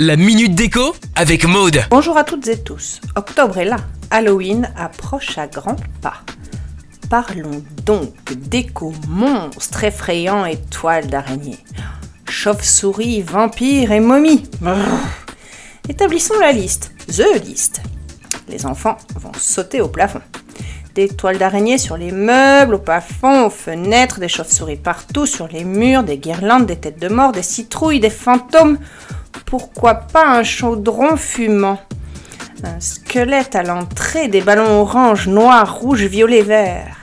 La minute déco avec Maude. Bonjour à toutes et tous. Octobre est là. Halloween approche à grands pas. Parlons donc déco monstre effrayant et toile d'araignée. Chauve-souris, vampire et momie. Établissons la liste. The list. Les enfants vont sauter au plafond. Des toiles d'araignée sur les meubles, au plafond, aux fenêtres, des chauves-souris partout, sur les murs, des guirlandes, des têtes de mort, des citrouilles, des fantômes. Pourquoi pas un chaudron fumant? Un squelette à l'entrée, des ballons orange, noirs, rouges, violets, verts.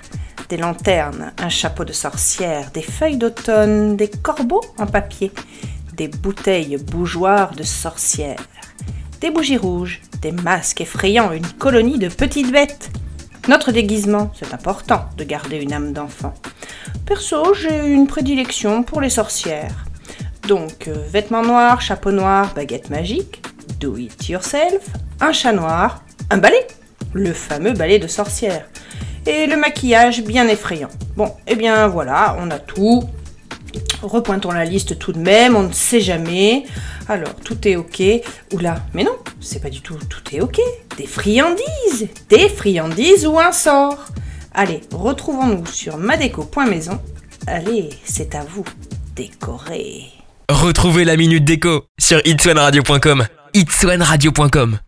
Des lanternes, un chapeau de sorcière, des feuilles d'automne, des corbeaux en papier, des bouteilles bougeoirs de sorcières, des bougies rouges, des masques effrayants, une colonie de petites bêtes. Notre déguisement, c'est important de garder une âme d'enfant. Perso, j'ai une prédilection pour les sorcières. Donc, euh, vêtements noirs, chapeau noir, baguette magique, do it yourself, un chat noir, un balai, le fameux balai de sorcière, et le maquillage bien effrayant. Bon, eh bien voilà, on a tout. Repointons la liste tout de même, on ne sait jamais. Alors, tout est ok. Oula, mais non, c'est pas du tout tout est ok. Des friandises Des friandises ou un sort Allez, retrouvons-nous sur madeco.maison. Allez, c'est à vous, décorer. Retrouvez la minute déco sur itswanradio.com. itswanradio.com